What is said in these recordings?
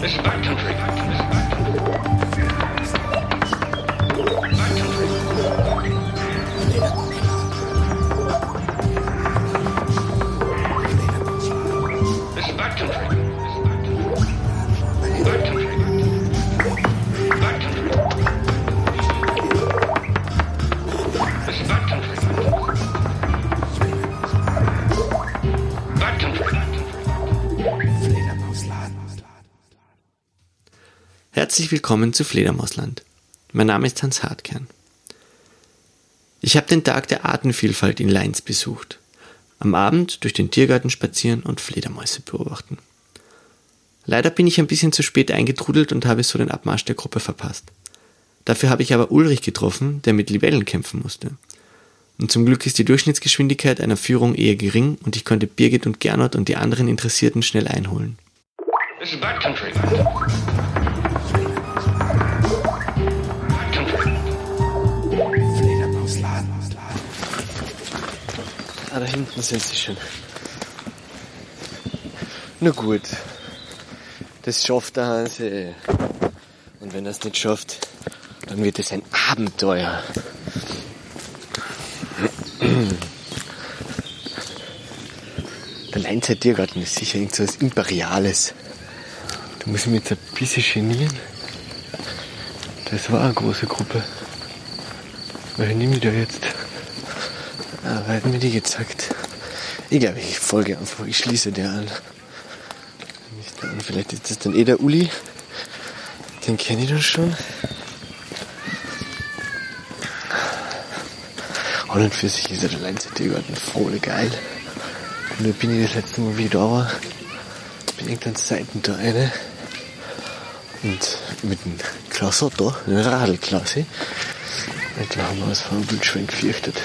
This is backcountry. Willkommen zu Fledermausland. Mein Name ist Hans Hartkern. Ich habe den Tag der Artenvielfalt in Leins besucht. Am Abend durch den Tiergarten spazieren und Fledermäuse beobachten. Leider bin ich ein bisschen zu spät eingetrudelt und habe so den Abmarsch der Gruppe verpasst. Dafür habe ich aber Ulrich getroffen, der mit Libellen kämpfen musste. Und zum Glück ist die Durchschnittsgeschwindigkeit einer Führung eher gering und ich konnte Birgit und Gernot und die anderen Interessierten schnell einholen. This is backcountry. Ah, da hinten sind sie schon. Na gut. Das schafft der Hanse. Und wenn er es nicht schafft, dann wird es ein Abenteuer. Der Leinzer Tiergarten ist sicher irgend so was Imperiales. Da muss ich mich jetzt ein bisschen genieren. Das war eine große Gruppe. Welche nehme ich da jetzt? Ah, wer hat mir die gezeigt? Glaube, ich folge einfach. Ich schließe der an. Der. Vielleicht ist das dann eh der Uli. Den kenne ich dann schon. Und und für sich ist der Leinzer Tiergarten voll geil. Und da bin ich das letzte Mal, wie ich da war, bin irgendwann Seiten da eine. Und mit dem Klasse da, einem Radlklasse. Und da haben wir uns vor einem Wildschwein gefürchtet.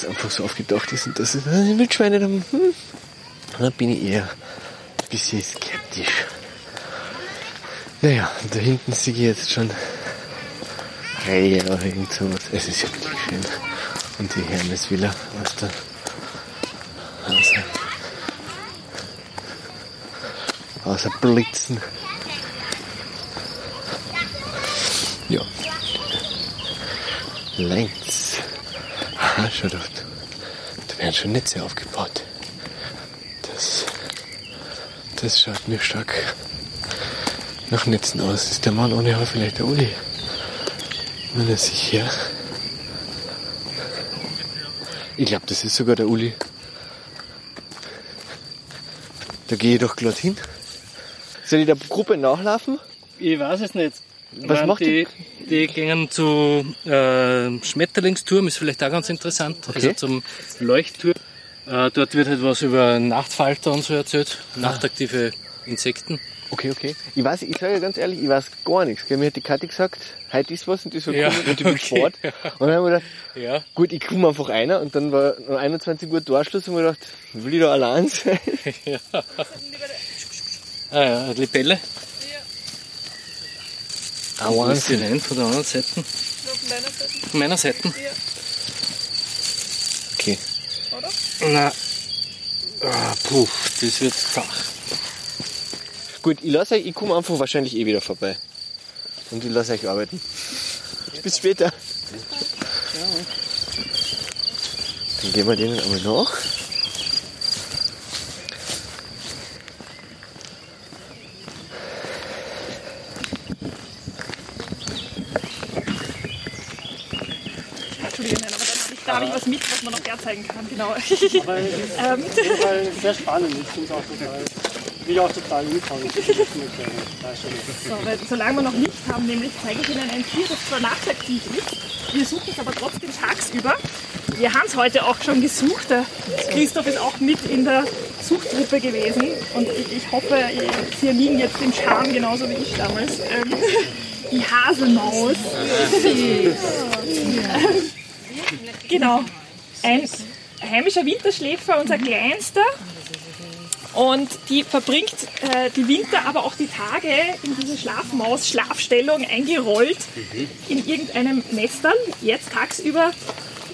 Das einfach so aufgedacht ist und das ist ein Wildschweine dann, hm. Da bin ich eher ein bisschen skeptisch. Naja, und da hinten sehe ich jetzt schon Rehe oder irgend sowas. Es ist ja wirklich schön. Und die Hermesvilla, was da außer, außer Blitzen. Ja. Längs. Schau doch. Da werden schon Netze aufgebaut. Das, das schaut mir stark nach Netzen aus. Ist der Mann ohne Haar vielleicht der Uli? Wenn er sich hier. Ich glaube, das ist sogar der Uli. Da gehe ich doch glatt hin. Soll ich der Gruppe nachlaufen? Ich weiß es nicht. Was macht die? Die gehen zu äh, Schmetterlingsturm, ist vielleicht auch ganz interessant. Okay. Also zum Leuchtturm. Äh, dort wird halt was über Nachtfalter und so erzählt. Nachtaktive Insekten. Okay, okay. Ich weiß, ich sage ganz ehrlich, ich weiß gar nichts. Gell? Mir hat die Kathi gesagt, heute ist was und die so Ja, cool und ich okay. Sport. Und dann haben wir gedacht, Ja. gut, ich komme einfach einer und dann war noch 21 Uhr Torschluss und wir gedacht, will ich da allein sein? Ah ja, Libelle. Ah, Wo ist die rein von der anderen Seite? Von meiner Seite? Okay. Na. Ah, puh, das wird zach. Gut, ich lasse euch, ich komme einfach wahrscheinlich eh wieder vorbei. Und ich lasse euch arbeiten. Bis später. Dann gehen wir denen einmal nach. Entschuldigung, nein, aber dann habe ich, da habe ich was mit, was man noch herzeigen kann, genau. Aber es ist auf jeden Fall sehr spannend. Ich finde es auch total, will auch total Stunden. So, weil, solange wir noch Licht haben, nämlich zeige ich Ihnen ein Tier, das zwar nachtaktiv ist, wir suchen es aber trotzdem tagsüber. Wir haben es heute auch schon gesucht. Der Christoph ist auch mit in der Suchtgruppe gewesen und ich, ich hoffe, Sie liegen jetzt im Charme genauso wie ich damals. Ähm, die Haselmaus. Genau. Ein heimischer Winterschläfer, unser kleinster. Und die verbringt äh, die Winter, aber auch die Tage in diese Schlafmaus-Schlafstellung eingerollt in irgendeinem Nestern. Jetzt tagsüber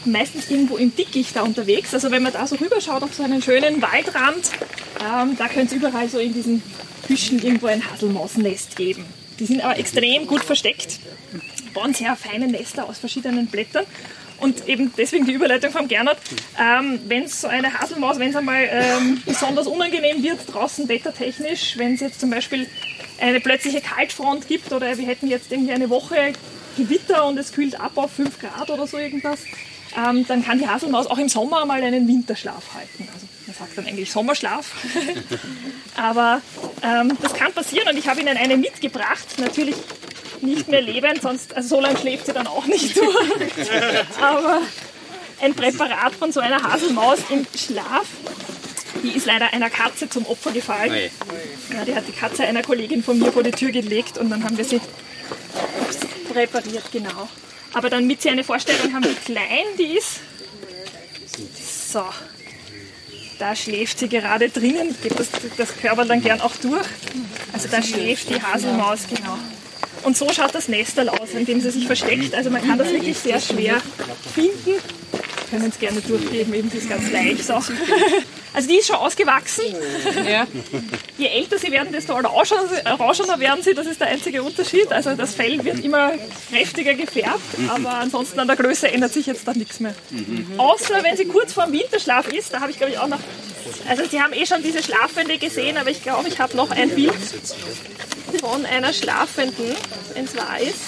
meistens irgendwo im Dickicht da unterwegs. Also wenn man da so rüberschaut auf so einen schönen Waldrand, Ähm, da könnte es überall so in diesen Büschen irgendwo ein Haselmausnest geben. Die sind aber extrem gut versteckt, bauen sehr feine Nester aus verschiedenen Blättern. Und eben deswegen die Überleitung vom Gernot. Ähm, wenn so eine Haselmaus, wenn es einmal ähm, besonders unangenehm wird, draußen wettertechnisch, wenn es jetzt zum Beispiel eine plötzliche Kaltfront gibt oder wir hätten jetzt irgendwie eine Woche Gewitter und es kühlt ab auf 5 Grad oder so irgendwas, ähm, dann kann die Haselmaus auch im Sommer mal einen Winterschlaf halten. Also man sagt dann eigentlich Sommerschlaf. Aber ähm, das kann passieren und ich habe Ihnen eine mitgebracht. Natürlich nicht mehr lebend, sonst also so lange schläft sie dann auch nicht durch. Aber ein Präparat von so einer Haselmaus im Schlaf. Die ist leider einer Katze zum Opfer gefallen. Ja, die hat die Katze einer Kollegin von mir vor die Tür gelegt und dann haben wir sie präpariert, genau. Aber damit Sie eine Vorstellung haben, wie klein die ist. So, da schläft sie gerade drinnen, geht das, das Körper dann gern auch durch. Also da schläft die Haselmaus, genau. Und so schaut das Nestel aus, in dem sie sich versteckt. Also man kann das wirklich sehr schwer finden. Können es gerne durchgeben, eben die ist ganz leicht auch. Also die ist schon ausgewachsen. Ja. Je älter sie werden, desto orangender werden sie. Das ist der einzige Unterschied. Also das Fell wird immer kräftiger gefärbt, aber ansonsten an der Größe ändert sich jetzt da nichts mehr. Außer wenn sie kurz vor dem Winterschlaf ist, da habe ich glaube ich auch noch. Also Sie haben eh schon diese Schlafende gesehen, aber ich glaube, ich habe noch ein Bild von einer Schlafenden, wenn es wahr ist.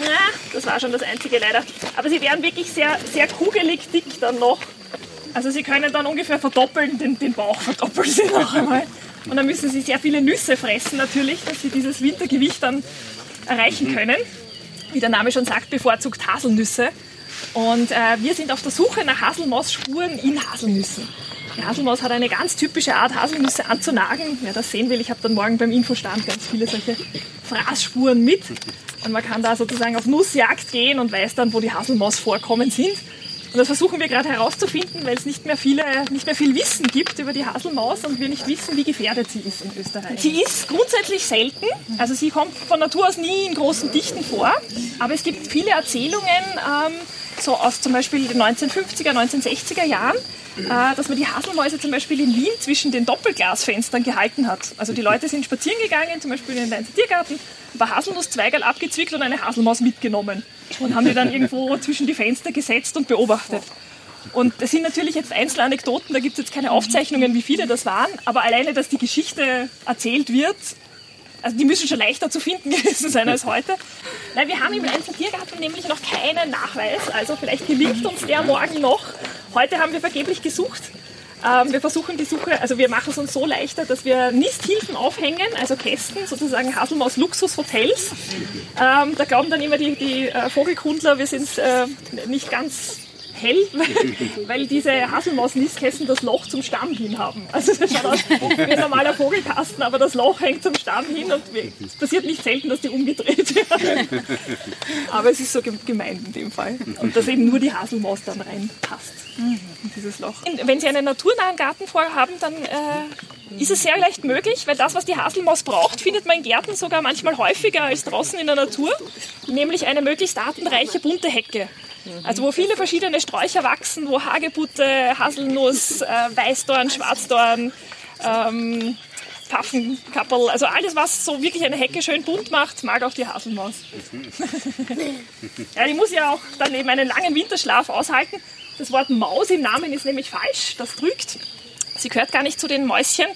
Na, das war schon das einzige leider. Aber sie werden wirklich sehr, sehr kugelig dick dann noch. Also sie können dann ungefähr verdoppeln, den, den Bauch verdoppeln sie noch einmal. Und dann müssen sie sehr viele Nüsse fressen natürlich, dass sie dieses Wintergewicht dann erreichen können. Wie der Name schon sagt, bevorzugt Haselnüsse. Und äh, wir sind auf der Suche nach Haselmausspuren in Haselnüssen. Die Haselmaus hat eine ganz typische Art, Haselnüsse anzunagen. Wer das sehen will, ich habe dann morgen beim Infostand ganz viele solche Fraßspuren mit. Und man kann da sozusagen auf Nussjagd gehen und weiß dann, wo die Haselmausvorkommen sind. Und das versuchen wir gerade herauszufinden, weil es nicht mehr, viele, nicht mehr viel Wissen gibt über die Haselmaus und wir nicht wissen, wie gefährdet sie ist in Österreich. Sie ist grundsätzlich selten, also sie kommt von Natur aus nie in großen Dichten vor, aber es gibt viele Erzählungen, ähm, so aus zum Beispiel den 1950er, 1960er Jahren, äh, dass man die Haselmäuse zum Beispiel in Wien zwischen den Doppelglasfenstern gehalten hat. Also die Leute sind spazieren gegangen, zum Beispiel in den Leinzer Tiergarten, ein paar Haselnusszweigel abgezwickt und eine Haselmaus mitgenommen und haben die dann irgendwo zwischen die Fenster gesetzt und beobachtet. Und das sind natürlich jetzt Einzelanekdoten, da gibt es jetzt keine Aufzeichnungen, wie viele das waren, aber alleine, dass die Geschichte erzählt wird, also die müssen schon leichter zu finden gewesen sein als heute. Nein, wir haben im Leinzer Tiergarten nämlich noch keinen Nachweis, also vielleicht gelingt uns der morgen noch. Heute haben wir vergeblich gesucht. Ähm, wir versuchen die Suche, also wir machen es uns so leichter, dass wir Nisthilfen aufhängen, also Kästen, sozusagen Haselmaus Luxushotels. Ähm, da glauben dann immer die, die äh, Vogelkundler, wir sind äh, nicht ganz hell, weil diese Haselmaus-Nistkästen das Loch zum Stamm hin haben. Also das schaut aus wie ein normaler Vogelkasten, aber das Loch hängt zum Stamm hin und es passiert nicht selten, dass die umgedreht werden. Aber es ist so gemeint in dem Fall. Und dass eben nur die Haselmaus dann reinpasst in dieses Loch. Wenn Sie einen naturnahen Garten vorhaben, dann äh, ist es sehr leicht möglich, weil das, was die Haselmaus braucht, findet man in Gärten sogar manchmal häufiger als draußen in der Natur, nämlich eine möglichst artenreiche bunte Hecke. Also wo viele verschiedene Sträucher wachsen, wo Hagebutte, Haselnuss, äh, Weißdorn, Schwarzdorn, ähm, Pfaffenkapperl, also alles, was so wirklich eine Hecke schön bunt macht, mag auch die Haselmaus. ja, die muss ja auch dann eben einen langen Winterschlaf aushalten. Das Wort Maus im Namen ist nämlich falsch, das trügt. Sie gehört gar nicht zu den Mäuschen,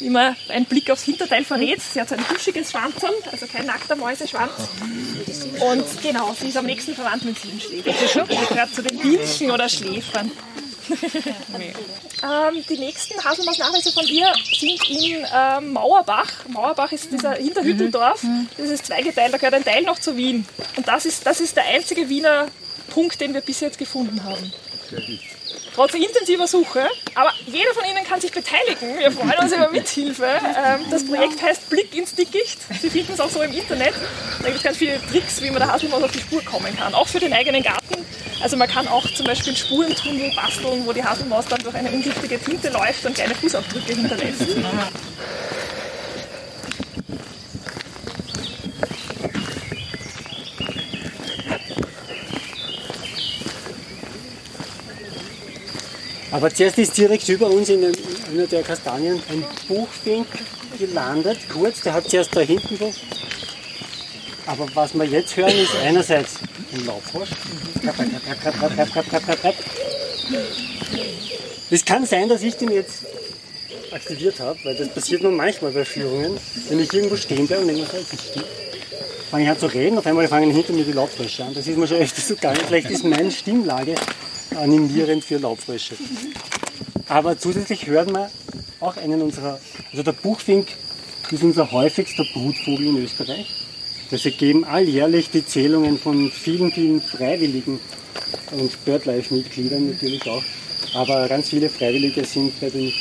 wie man ein Blick aufs Hinterteil verrät. Sie hat so ein buschiges Schwanzern, also kein nackter Mäuseschwanz. Und genau, sie ist am nächsten verwandt mit Siebenschläfer. Sie gehört zu den Bienchen oder Schläfern. ähm, die nächsten Haselmausnachweise von ihr sind in ähm, Mauerbach. Mauerbach ist dieser Hinterhütteldorf. Das ist zweigeteilt, da gehört ein Teil noch zu Wien. Und das ist, das ist der einzige Wiener Punkt, den wir bis jetzt gefunden haben trotz intensiver Suche. Aber jeder von Ihnen kann sich beteiligen. Wir freuen uns über Mithilfe. Ähm, das Projekt heißt Blick ins Dickicht. Sie finden es auch so im Internet. Da gibt es ganz viele Tricks, wie man der Haselmaus auf die Spur kommen kann. Auch für den eigenen Garten. Also man kann auch zum Beispiel Spurentunnel basteln, wo die Haselmaus dann durch eine ungiftige Tinte läuft und kleine Fußabdrücke hinterlässt. Aber zuerst ist direkt über uns in einer der Kastanien ein Buchfink gelandet, kurz, der hat zuerst da hinten so. Aber was wir jetzt hören, ist einerseits ein Laubfrosch. Es kann sein, dass ich den jetzt aktiviert habe, weil das passiert nur manchmal bei Führungen, wenn ich irgendwo stehen bleibe und denke, was ist das? fange ich an zu reden, auf einmal fangen hinter mir die Laubfrösche an. Das ist mir schon öfters so gegangen. Vielleicht ist meine Stimmlage animierend für Laubfrösche. Aber zusätzlich hört man auch einen unserer, also der Buchfink ist unser häufigster Brutvogel in Österreich. Das ergeben alljährlich die Zählungen von vielen, vielen Freiwilligen und BirdLife-Mitgliedern natürlich auch. Aber ganz viele Freiwillige sind bei den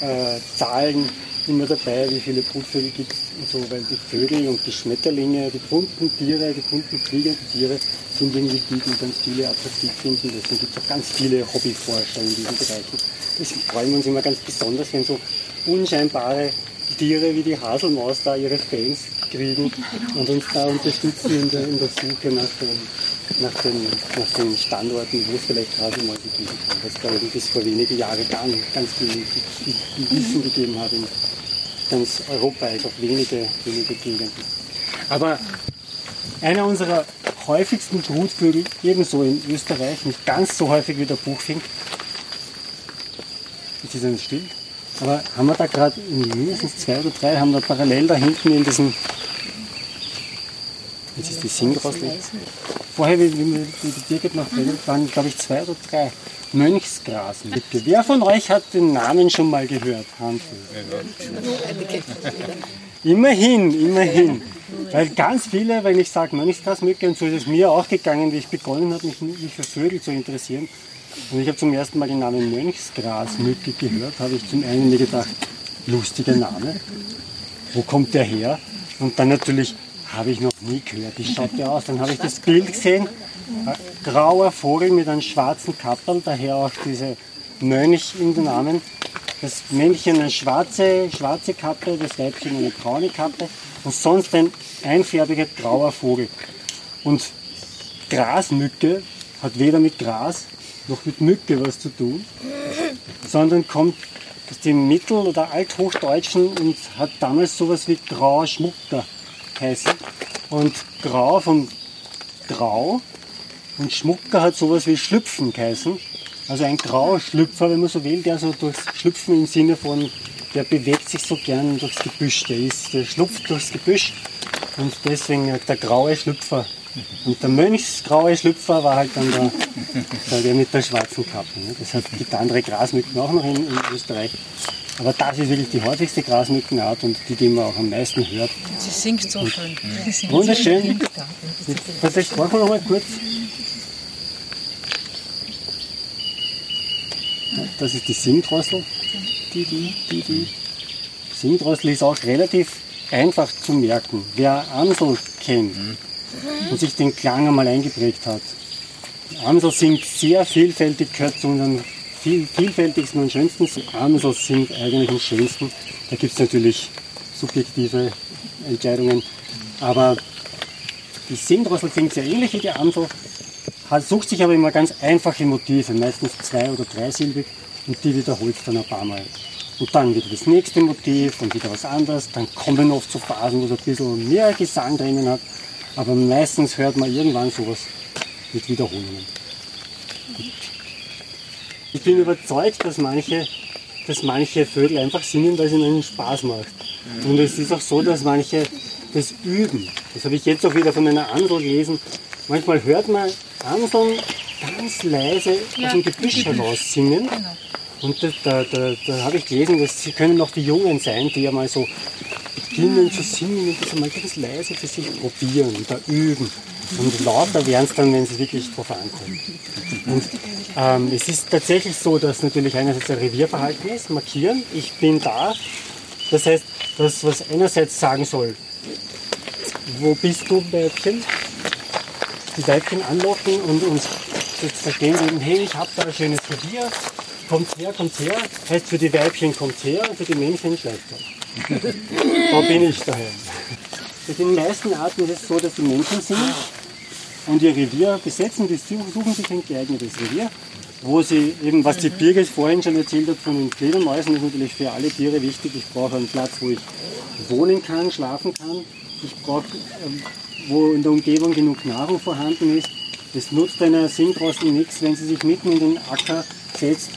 Vogelzahlen immer dabei, wie viele Brutvögel gibt es und so, weil die Vögel und die Schmetterlinge, die bunten Tiere, die bunten fliegenden Tiere sind irgendwie die, die ganz viele attraktiv finden. Deswegen gibt es auch ganz viele Hobbyforscher in diesen Bereichen. Deswegen freuen wir uns immer ganz besonders, wenn so unscheinbare Tiere wie die Haselmaus da ihre Fans kriegen und uns da unterstützen in der, in der Suche nach den, nach, den, nach den Standorten, wo es vielleicht Haselmäuse geben kann. Was da eben bis vor wenigen Jahren ganz, ganz viel Wissen gegeben hat in ganz Europa, also auf wenige, wenige Gegenden. Aber einer unserer häufigsten Brutvögel, ebenso in Österreich, nicht ganz so häufig wie der Buchfink, jetzt ist er nicht still, aber haben wir da gerade mindestens zwei oder drei, haben wir parallel da hinten in diesem, jetzt ist die Singdrossel, vorher, wie, wie wir die Birgit noch redet, waren glaube ich zwei oder drei Mönchsgrasmücke. Wer von euch hat den Namen schon mal gehört? Handvoll. Immerhin, immerhin. Weil ganz viele, wenn ich sage Mönchsgrasmücke, und so ist es mir auch gegangen, wie ich begonnen habe, mich, mich für Vögel zu interessieren, und ich habe zum ersten Mal den Namen Mönchsgrasmücke gehört, habe ich zum einen mir gedacht, lustiger Name, wo kommt der her? Und dann natürlich habe ich noch nie gehört, wie schaut der aus? Dann habe ich das Bild gesehen, grauer Vogel mit einem schwarzen Kappel, daher auch diese Mönch in den Namen. Das Männchen eine schwarze, schwarze Kappe, das Weibchen eine braune Kappe und sonst ein einfärbiger grauer Vogel. Und Grasmücke hat weder mit Gras noch mit Mücke was zu tun, sondern kommt aus dem Mittel- oder Althochdeutschen und hat damals sowas wie grauer Schmucker heißen. Und grau vom Grau und Schmucker hat sowas wie Schlüpfen geheißen. Also ein grauer Schlüpfer, wenn man so will, der so durchs Schlüpfen im Sinne von, der bewegt sich so gern durchs Gebüsch, der, ist, der schlupft durchs Gebüsch und deswegen der graue Schlüpfer. Und der Mönchsgraue Schlüpfer war halt dann der, der, mit der schwarzen Kappe. Ne? Das hat, gibt andere Grasmücken auch noch in, in Österreich. Aber das ist wirklich die häufigste Grasmückenart und die, die man auch am meisten hört. Sie singt so schön. Singt Wunderschön. Vielleicht machen wir noch mal kurz. Das ist die Singdrossel. Die, die, die, die. Singdrossel ist auch relativ einfach zu merken. Wer Amsel kennt und sich den Klang einmal eingeprägt hat. Amsel singt sehr vielfältig, gehört zu unseren viel, vielfältigsten und schönsten. Amsel singt eigentlich am schönsten. Da gibt es natürlich subjektive Entscheidungen. Aber die Singdrossel singt sehr ähnlich wie die Amsel, sucht sich aber immer ganz einfache Motive, meistens zwei- oder dreisilbig, und die wiederholt dann ein paar Mal. Und dann wieder das nächste Motiv und wieder was anderes. Dann kommen oft so Phasen, wo es ein bisschen mehr Gesang drinnen hat. Aber meistens hört man irgendwann sowas mit Wiederholungen. Ich bin überzeugt, dass manche, dass manche Vögel einfach singen, weil es ihnen Spaß macht. Und es ist auch so, dass manche das üben. Das habe ich jetzt auch wieder von einer Amsel gelesen. Manchmal hört man Amseln ganz leise aus dem Gebüsch heraus singen. Und da, da, da, da habe ich gelesen, dass sie können noch die Jungen sein, die ja mal so beginnen zu singen und das einmal ganz leise für sich probieren, da üben. Und lauter werden es dann, wenn es wirklich drauf ankommt. Und ähm, es ist tatsächlich so, dass natürlich einerseits ein Revierverhalten ist, markieren, ich bin da. Das heißt, das, was einerseits sagen soll, wo bist du, Weibchen? Die Weibchen anlocken und uns jetzt verstehen eben, hey, ich habe da ein schönes Revier, kommt her, kommt her. Heißt für die Weibchen kommt her und für die Männchen schleicht er. da bin ich daheim. Bei den meisten Arten ist es so, dass die Männchen singen und ihr Revier besetzen, die suchen sich ein geeignetes Revier, wo sie eben, was die Birgit vorhin schon erzählt hat von den Fledermäusen, ist natürlich für alle Tiere wichtig. Ich brauche einen Platz, wo ich wohnen kann, schlafen kann. Ich brauche, ähm, wo in der Umgebung genug Nahrung vorhanden ist. Es nutzt einer Singdrossel nichts, wenn sie sich mitten in den Acker setzt.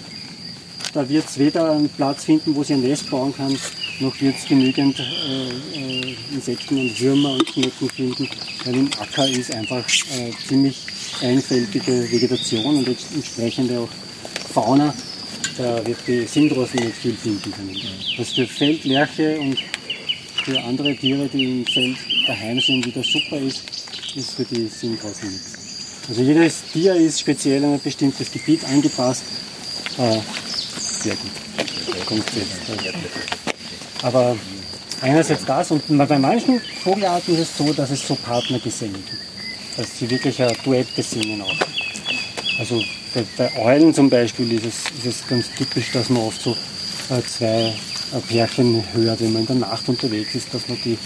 Da wird es weder einen Platz finden, wo sie ein Nest bauen kann, noch es genügend äh, äh, Insekten und Würmer und Schnecken finden, weil im Acker ist einfach äh, ziemlich einfältige Vegetation und entsprechende auch Fauna. Da wird die Singdrossel nicht viel finden können. Was für Feldlerche und für andere Tiere, die im Feld daheim sind, wieder super ist, ist für die Singdrossel nichts. Also jedes Tier ist speziell in ein bestimmtes Gebiet angepasst. Äh, sehr gut. Konkret. Aber einerseits das und bei manchen Vogelarten ist es so, dass es so Partnergesänge gibt. Dass sie wirklich ein Duette singen auch. Also bei, bei Eulen zum Beispiel ist es, ist es ganz typisch, dass man oft so äh, zwei äh, Pärchen hört, wenn man in der Nacht unterwegs ist, dass man die,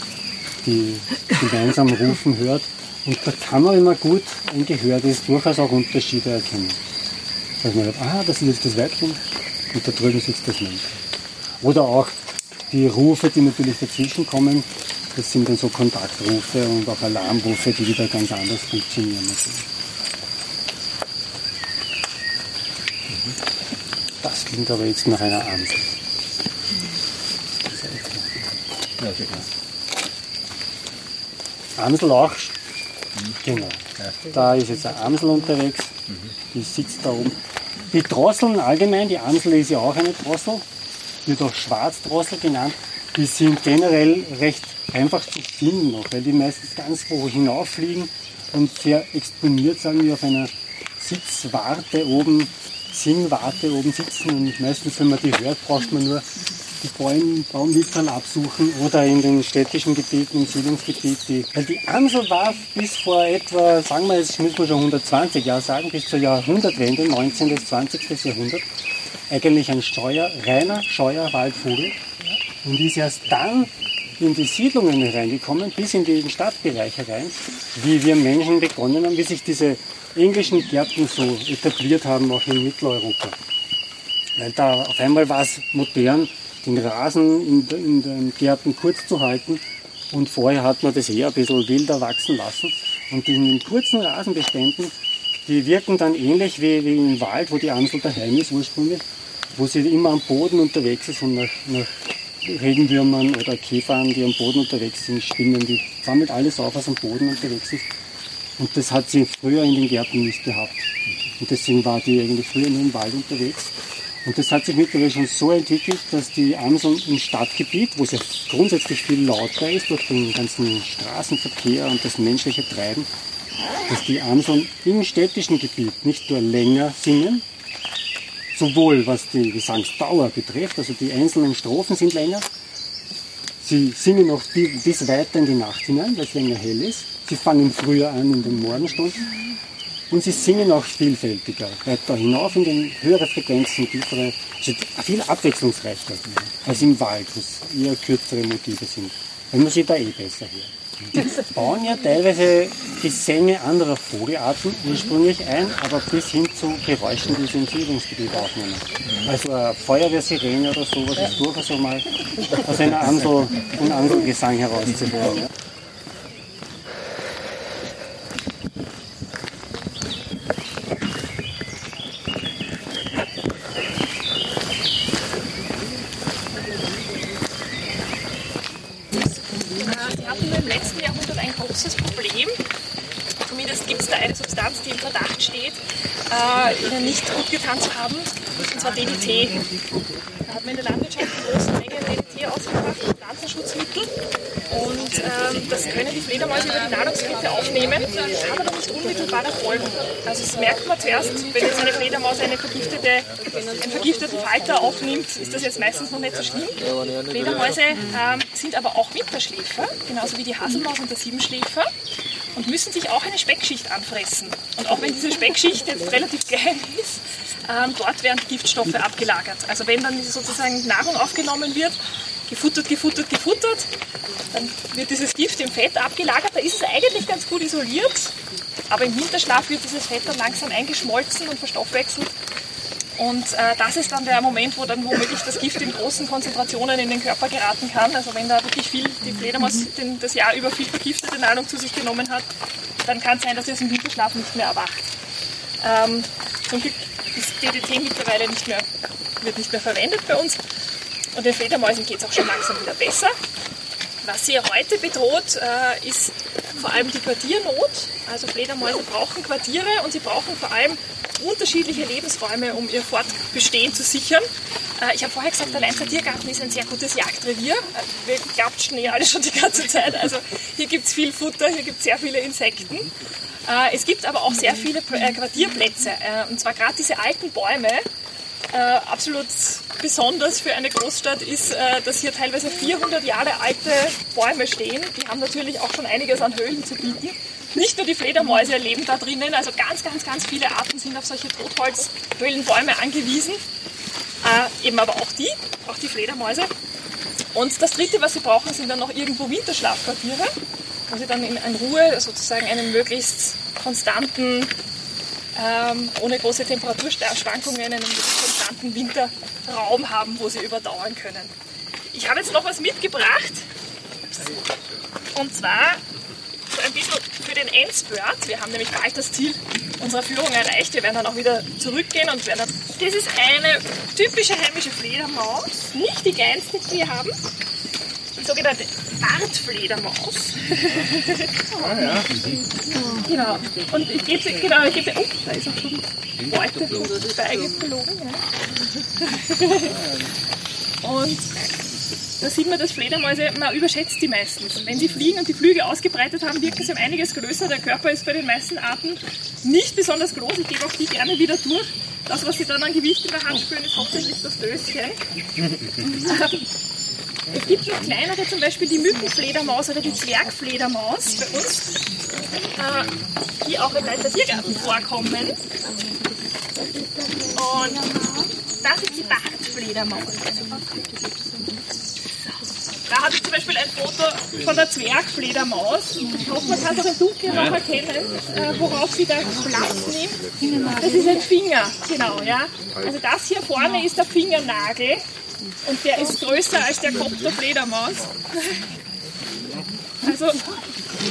die gemeinsam rufen hört. Und da kann man immer gut ein Gehörtes durchaus auch Unterschiede erkennen. Dass man sagt, ah, das ist jetzt das Weibchen und da drüben sitzt das Männchen. Oder auch die Rufe, die natürlich dazwischen kommen, das sind dann so Kontaktrufe und auch Alarmrufe, die wieder ganz anders funktionieren. Natürlich. Das klingt aber jetzt nach einer Amsel. Amsel auch. Genau. Da ist jetzt eine Amsel unterwegs. Die sitzt da oben. Die Drosseln allgemein, die Amsel ist ja auch eine Drossel, wird auch Schwarzdrossel genannt. Die sind generell recht einfach zu finden noch, weil die meistens ganz hoch hinauffliegen und sehr exponiert sind, wie auf einer Sitzwarte oben, Singwarte oben sitzen. Und meistens, wenn man die hört, braucht man nur die Bäume, Baumwipfel absuchen oder in den städtischen Gebieten, im Siedlungsgebiet. Die, weil die Amsel war bis vor etwa, sagen wir jetzt, müssen wir schon 120 Jahre sagen, bis zur Jahrhundertwende, 19. bis 20. Jahrhundert, eigentlich ein Steuer, reiner, scheuer Waldvogel und ist erst dann in die Siedlungen hereingekommen, bis in den Stadtbereich herein, wie wir Menschen begonnen haben, wie sich diese englischen Gärten so etabliert haben, auch in Mitteleuropa. Weil da auf einmal war es modern, den Rasen in, in den Gärten kurz zu halten. Und vorher hat man das eher ein bisschen wilder wachsen lassen. Und in den kurzen Rasenbeständen, die wirken dann ähnlich wie, wie im Wald, wo die Amsel daheim ist ursprünglich, wo sie immer am Boden unterwegs ist und nach, nach Regenwürmern oder Käfern, die am Boden unterwegs sind, Spinnen, die sammelt alles auf, was am Boden unterwegs ist. Und das hat sie früher in den Gärten nicht gehabt. Und deswegen war die eigentlich früher nur im Wald unterwegs. Und das hat sich mittlerweile schon so entwickelt, dass die Amseln im Stadtgebiet, wo es ja grundsätzlich viel lauter ist durch den ganzen Straßenverkehr und das menschliche Treiben, dass die Amseln im städtischen Gebiet nicht nur länger singen, sowohl was die Gesangsdauer betrifft, also die einzelnen Strophen sind länger, sie singen auch bis weiter in die Nacht hinein, weil es länger hell ist, sie fangen früher an in den Morgenstunden und sie singen auch vielfältiger, weiter hinauf in den höhere Frequenzen, tiefere, also viel abwechslungsreicher als im Wald, wo es eher kürzere Motive sind. Wenn man sie da eh besser hört. Die bauen ja teilweise Gesänge anderer Vogelarten ursprünglich ein, aber bis hin zu Geräuschen, die sie im Siedlungsgebiet aufnehmen. Also eine Feuerwehrsirene oder sowas ist durchaus auch mal aus einem Amselgesang herauszuhören. Sie hatten im letzten Jahrhundert ein großes Problem. Zumindest gibt es da eine Substanz, die im Verdacht steht, äh, ihnen nicht gut getan zu haben, und zwar DDT. Da hat man in der Landwirtschaft in großen Mengen DDT ausgebracht, Pflanzenschutzmittel. Und ähm, das können die Fledermäuse über die Nahrungskette aufnehmen, aber nicht unmittelbare Folgen. Also das merkt man zuerst, wenn jetzt eine Fledermaus eine vergiftete, einen vergifteten Falter aufnimmt, ist das jetzt meistens noch nicht so schlimm. Fledermäuse ähm, sind aber auch Winterschläfer, genauso wie die Haselmaus und der Siebenschläfer und müssen sich auch eine Speckschicht anfressen. Und auch wenn diese Speckschicht jetzt relativ klein ist, ähm, dort werden Giftstoffe abgelagert. Also wenn dann sozusagen Nahrung aufgenommen wird, gefuttert, gefuttert, gefuttert. Dann wird dieses Gift im Fett abgelagert. Da ist es eigentlich ganz gut isoliert. Aber im Winterschlaf wird dieses Fett dann langsam eingeschmolzen und verstoffwechselt. Und äh, das ist dann der Moment, wo dann womöglich das Gift in großen Konzentrationen in den Körper geraten kann. Also wenn da wirklich viel, die Fledermaus den, das Jahr über viel vergiftete Nahrung zu sich genommen hat, dann kann es sein, dass es im Winterschlaf nicht mehr erwacht. Ähm, zum Glück ist DDT mittlerweile nicht mehr, wird nicht mehr verwendet bei uns. Und den Fledermäusen geht es auch schon langsam wieder besser. Was sie heute bedroht, äh, ist vor allem die Quartiernot. Also Fledermäuse brauchen Quartiere und sie brauchen vor allem unterschiedliche Lebensräume, um ihr Fortbestehen zu sichern. Äh, ich habe vorher gesagt, der Leinzer Tiergarten ist ein sehr gutes Jagdrevier. Äh, wir glaubten eh alle schon die ganze Zeit. Also hier gibt es viel Futter, hier gibt es sehr viele Insekten. Es gibt aber auch sehr viele Quartierplätze. Und zwar gerade diese alten Bäume, äh, absolut besonders für eine Großstadt ist, äh, dass hier teilweise 400 Jahre alte Bäume stehen. Die haben natürlich auch schon einiges an Höhlen zu bieten. Nicht nur die Fledermäuse leben da drinnen, also ganz, ganz, ganz viele Arten sind auf solche Totholzhöhlenbäume angewiesen. Äh, eben aber auch die, auch die Fledermäuse. Und das dritte, was sie brauchen, sind dann noch irgendwo Winterschlafquartiere, wo sie dann in, in Ruhe sozusagen einen möglichst konstanten ähm, ohne große Temperaturschwankungen einen konstanten Winterraum haben, wo sie überdauern können. Ich habe jetzt noch was mitgebracht. Und zwar so ein bisschen für den Endspurt. Wir haben nämlich bald das Ziel unserer Führung erreicht. Wir werden dann auch wieder zurückgehen und werden. Das ist eine typische heimische Fledermaus. Nicht die kleinste, die wir haben. Die sogenannte Bartfledermaus. Ah, ja. Genau. Und ich gebe genau, ich gebe oh, da ist auch schon Beute vorbeigeflogen. Ja. Und da sieht man, dass Fledermäuse, man überschätzt die meistens. Wenn sie fliegen und die Flügel ausgebreitet haben, wirken sie um einiges größer. Der Körper ist bei den meisten Arten nicht besonders groß. Ich gebe auch die gerne wieder durch. Das, was sie dann an Gewicht in der Hand spüren, ist hauptsächlich das Döschen. Es gibt noch kleinere, zum Beispiel die Mückenfledermaus oder die Zwergfledermaus bei uns, äh, die auch im Leiter Tiergarten vorkommen. Und das ist die Bartfledermaus. Da habe ich zum Beispiel ein Foto von der Zwergfledermaus. Ich hoffe, man kann es auch im Dunkeln noch erkennen, äh, worauf sie da Platz nimmt. Das ist ein Finger, genau, ja. Also das hier vorne ist der Fingernagel und der ist größer als der Kopf der Fledermaus. Also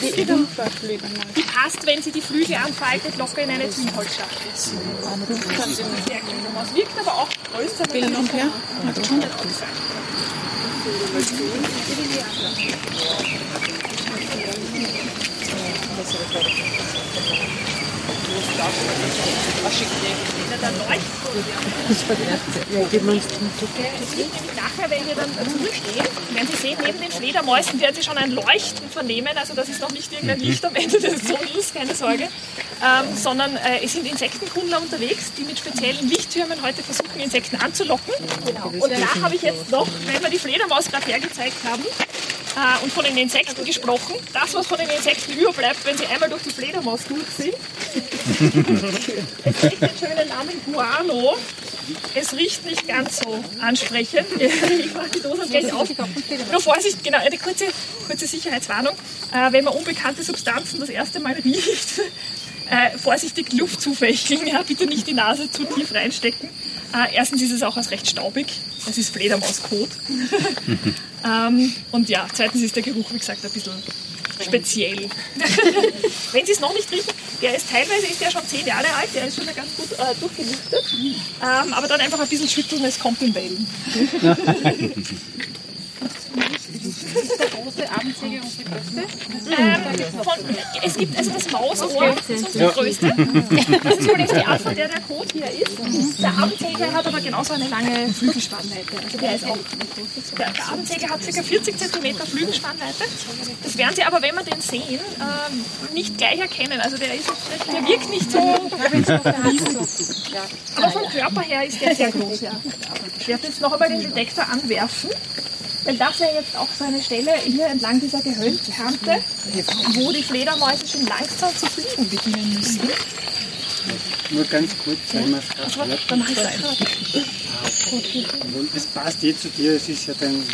die, die passt, wenn sie die Flügel anfaltet, locker in eine Zwiebelschachtel. Sehr Fledermaus. Wirkt aber auch größer. Will noch her? Nachher, wenn wir dann zurückstehen, werden Sie sehen, neben den Fledermäusen werden Sie schon ein Leuchten vernehmen. Also das ist noch nicht irgendein Licht am Ende des Tunnels, keine Sorge. Ähm, sondern äh, es sind Insektenkundler unterwegs, die mit speziellen Lichttürmen heute versuchen, Insekten anzulocken. Und da habe ich jetzt noch, wenn wir die Fledermaus gerade hergezeigt haben, äh, und von den Insekten gesprochen. Das, was von den Insekten überbleibt, wenn sie einmal durch die Fledermaus durch sind. es trägt den schönen Namen Guano. Es riecht nicht ganz so ansprechend. Ich mache die Dose gleich auf. Nur Vorsicht, genau, eine kurze, kurze Sicherheitswarnung. Äh, wenn man unbekannte Substanzen das erste Mal riecht, äh, vorsichtig Luft zufächeln. Ja, bitte nicht die Nase zu tief reinstecken. Äh, erstens ist es auch als recht staubig. Es ist Fledermauskot. ähm, und ja, zweitens ist der Geruch, wie gesagt, ein bisschen speziell. Wenn Sie es noch nicht riechen, der ist teilweise ist der schon zehn Jahre alt, der ist schon ganz gut äh, durchgelüftet. Ähm, aber dann einfach ein bisschen schütteln, es kommt in Wellen. der große Abendsäge und die größte? Ähm, von, es gibt also das Mausohr, das ist unsere größte. Das ist übrigens die Art, von der der Kot hier ist. Der Abendsäger hat aber genauso eine lange Flügelspannweite. Also der ist auch der, der Abendsäger hat ca. 40 cm Flügelspannweite. Das werden Sie aber, wenn wir den sehen, ähm, nicht gleich erkennen. Also der, ist, der wirkt nicht so Aber vom Körper her ist der sehr groß. Ja. Ich werde jetzt noch einmal den Detektor anwerfen. Weil das wäre jetzt auch so eine Stelle hier entlang dieser Gehölzkante, wo die Fledermäuse schon langsam zu fliegen beginnen müssen. nur ganz kurz, weil man es gerade Also, hört. dann mache ich weiter. Und das passt eh zu dir, es ist ja dein,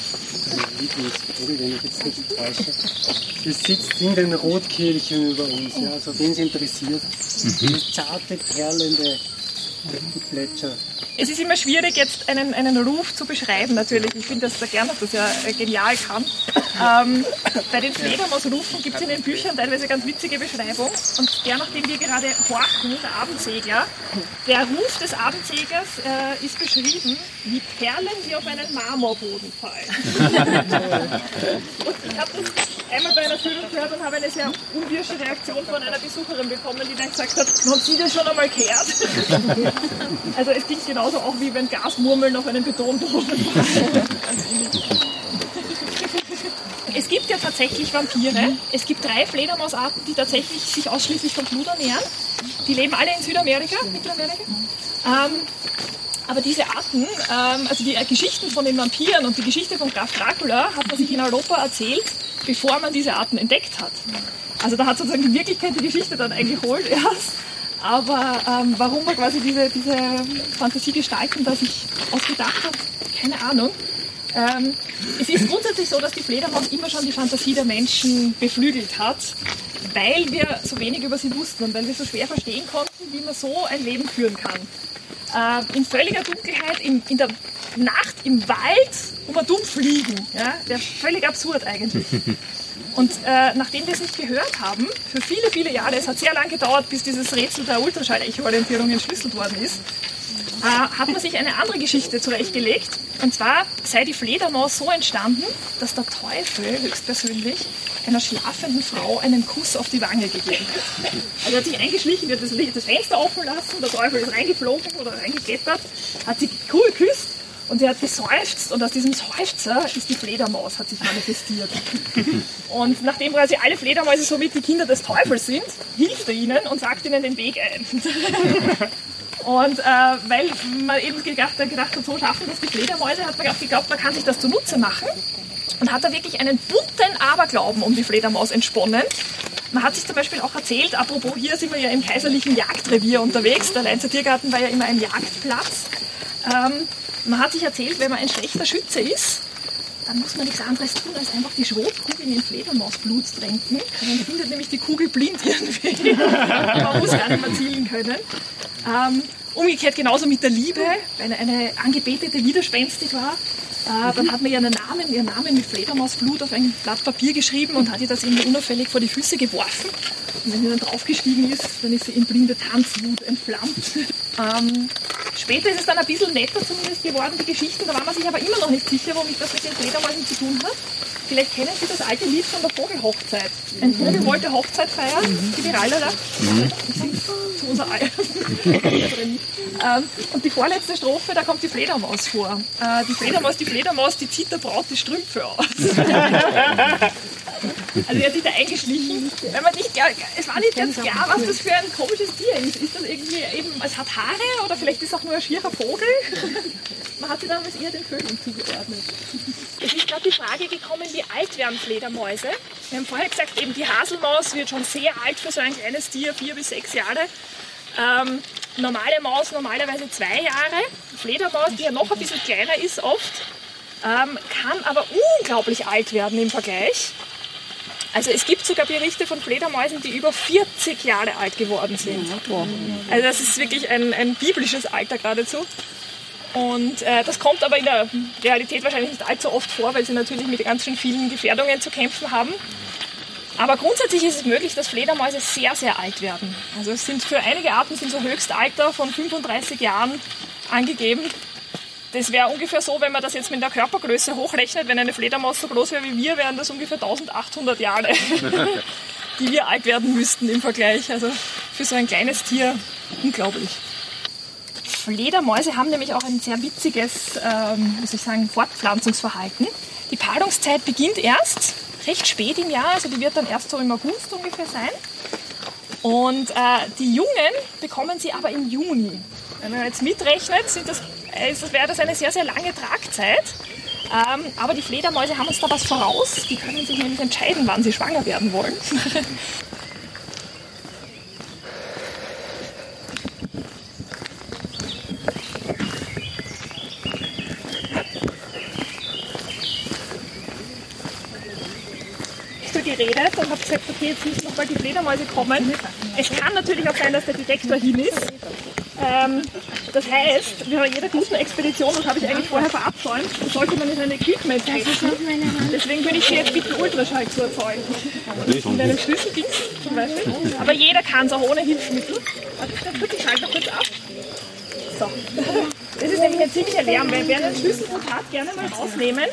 dein Lieblingsvogel, wenn ich jetzt nicht täusche. Es sitzt in den Rotkehlchen über uns, ja, also wen es interessiert. Dieses zarte, perlende Plätscher. Es ist immer schwierig, jetzt einen, einen Ruf zu beschreiben, natürlich. Ich finde, dass der Gernot das ja äh, genial kann. Ähm, bei den Fledermausrufen gibt es in den Büchern teilweise ganz witzige Beschreibungen. Und der, nach dem wir gerade horchen, der Abendsegler, der Ruf des Abendseglers äh, ist beschrieben wie Perlen, die auf einen Marmorboden fallen. und ich habe das einmal bei einer Führung gehört und habe eine sehr unwirsche Reaktion von einer Besucherin bekommen, die dann gesagt hat, haben Sie das schon einmal gehört? Also es klingt genauso auch wie wenn Gasmurmeln auf einen Betonboden. Es gibt ja tatsächlich Vampire. Es gibt drei Fledermausarten, die tatsächlich sich ausschließlich vom Blut ernähren. Die leben alle in Südamerika, Mittelamerika. Ähm, aber diese Arten, ähm, also die äh, Geschichten von den Vampiren und die Geschichte von Graf Dracula hat man sich in Europa erzählt, bevor man diese Arten entdeckt hat. Also da hat sozusagen die Wirklichkeit die Geschichte dann eingeholt erst. Aber ähm, warum man quasi diese, diese Fantasiegestalten da sich ausgedacht hat, keine Ahnung. Ähm, es ist grundsätzlich so, dass die Fledermaus immer schon die Fantasie der Menschen beflügelt hat, weil wir so wenig über sie wussten und weil wir so schwer verstehen konnten, wie man so ein Leben führen kann. Äh, in völliger Dunkelheit, in, in der Nacht im Wald, um ein Dumpf liegen. Ja? Wäre völlig absurd eigentlich. Und äh, nachdem wir es nicht gehört haben, für viele, viele Jahre, es hat sehr lange gedauert, bis dieses Rätsel der Ultraschall-Echo-Orientierung entschlüsselt worden ist, äh, hat man sich eine andere Geschichte zurechtgelegt. Und zwar sei die Fledermaus so entstanden, dass der Teufel höchstpersönlich einer schlafenden Frau einen Kuss auf die Wange gegeben hat. Also er hat sich eingeschlichen, hat das, das Fenster offen lassen, der Teufel ist reingeflogen oder reingeklettert, hat sie cool geküsst und sie hat geseufzt und aus diesem Seufzer ist die Fledermaus, hat sich manifestiert. Und nachdem quasi alle Fledermäuse somit die Kinder des Teufels sind, hilft er ihnen und sagt ihnen den Weg ein. Und äh, weil man eben gedacht, gedacht hat, so schaffen das die Fledermäuse, hat man auch geglaubt, man kann sich das zunutze machen. Und hat da wirklich einen bunten Aberglauben um die Fledermaus entsponnen. Man hat sich zum Beispiel auch erzählt, apropos hier sind wir ja im kaiserlichen Jagdrevier unterwegs, der Leinzer Tiergarten war ja immer ein Jagdplatz. Ähm, man hat sich erzählt, wenn man ein schlechter Schütze ist, dann muss man nichts anderes tun, als einfach die Schrotkugeln in Fledermausblut tränken. Dann findet nämlich die Kugel blind irgendwie. man muss gar nicht mehr zielen können. Ähm, umgekehrt genauso mit der Liebe, wenn eine Angebetete widerspenstig war. Äh, dann hat man ihren Namen, ihren Namen mit Fledermausblut auf ein Blatt Papier geschrieben und hat ihr das irgendwie unauffällig vor die Füße geworfen. Und wenn sie dann draufgestiegen ist, dann ist sie in blinde Tanzwut entflammt. ähm, später ist es dann ein bisschen netter zumindest geworden, die Geschichte. Da war man sich aber immer noch nicht sicher, womit das mit den Fledermäusen zu tun hat. Vielleicht kennen Sie das alte Lied von der Vogelhochzeit. Ein Vogel wollte Hochzeit feiern. Die Virale da. Zu unser Ei. ähm, und die vorletzte Strophe, da kommt die Fledermaus vor. Äh, die Fledermaus, die Fledermaus, die zieht der Braut die Strümpfe aus. Also er hat sich da eingeschlichen, weil man nicht es war nicht ganz klar, was das für ein komisches Tier ist. Ist das irgendwie eben, es hat Haare oder vielleicht ist es auch nur ein schierer Vogel? Man hat sie damals eher den Vögeln zugeordnet. Es ist gerade die Frage gekommen, wie alt werden Fledermäuse? Wir haben vorher gesagt, eben die Haselmaus wird schon sehr alt für so ein kleines Tier, vier bis sechs Jahre. Ähm, normale Maus normalerweise zwei Jahre. Fledermaus, die ja noch ein bisschen kleiner ist oft, ähm, kann aber unglaublich alt werden im Vergleich. Also es gibt sogar Berichte von Fledermäusen, die über 40 Jahre alt geworden sind. Also das ist wirklich ein, ein biblisches Alter geradezu. Und äh, das kommt aber in der Realität wahrscheinlich nicht allzu oft vor, weil sie natürlich mit ganz schön vielen Gefährdungen zu kämpfen haben. Aber grundsätzlich ist es möglich, dass Fledermäuse sehr, sehr alt werden. Also es sind für einige Arten sind so Höchstalter von 35 Jahren angegeben. Das wäre ungefähr so, wenn man das jetzt mit der Körpergröße hochrechnet. Wenn eine Fledermaus so groß wäre wie wir, wären das ungefähr 1800 Jahre, die wir alt werden müssten im Vergleich. Also für so ein kleines Tier unglaublich. Fledermäuse haben nämlich auch ein sehr witziges, ähm, muss ich sagen, Fortpflanzungsverhalten. Die Paarungszeit beginnt erst recht spät im Jahr, also die wird dann erst so im August ungefähr sein. Und äh, die Jungen bekommen sie aber im Juni. Wenn man jetzt mitrechnet, sind das, es wäre das eine sehr, sehr lange Tragzeit. Ähm, aber die Fledermäuse haben uns da was voraus. Die können sich nämlich entscheiden, wann sie schwanger werden wollen. geredet und habe gesagt, okay, jetzt müssen nochmal die Fledermäuse kommen. Es kann natürlich auch sein, dass der Detektor hin ist. Ähm, das heißt, wie bei jeder guten Expedition, das habe ich eigentlich vorher verabsäumt, sollte man in ein Equipment testen. Deswegen würde ich Sie jetzt bitten, Ultraschall zu erzeugen. In einem Schlüsseldienst zum Beispiel. Aber jeder kann es auch ohne Hilfsmittel. Warte, ich schalte noch kurz ab. So. Das ist nämlich ein ziemlicher Lärm. Wer wer einen Schlüsselbund hat, gerne mal rausnehmen.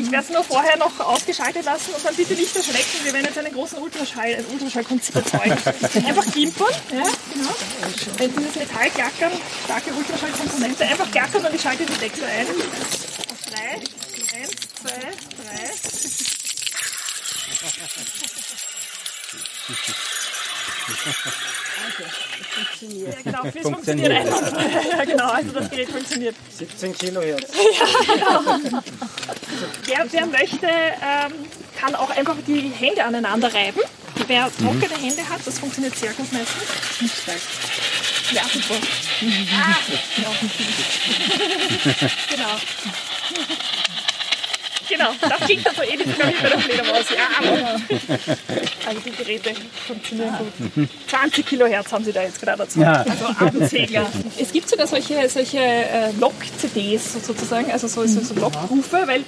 Ich werde es nur vorher noch ausgeschaltet lassen und dann bitte nicht erschrecken. Wir werden jetzt einen großen Ultraschall, ein Ultraschallkonzept erzeugen. Einfach gimpern, ja, genau. Wenn dieses Metall klackern, starke Ultraschallkomponente, einfach klackern und ich schalte die Detektor ein. Auf drei. Eins, zwei, drei. Ja, genau, das funktioniert einfach. Ja, genau, also das Gerät funktioniert. 17 Kilohertz. Wer, wer möchte, ähm, kann auch einfach die Hände aneinander reiben. Wer trockene Hände hat, das funktioniert sehr gut meistens. Ja, super. Ah, ja. genau. Genau, das klingt dann so ähnlich, ich, bei der Fledermaus. Ja, aber also die Geräte funktionieren gut. 20 Kilohertz haben sie da jetzt gerade dazu. Ja. Also Abendsegler. Es gibt sogar solche, solche äh, Log-CDs sozusagen, also so, so, so Logrufe, weil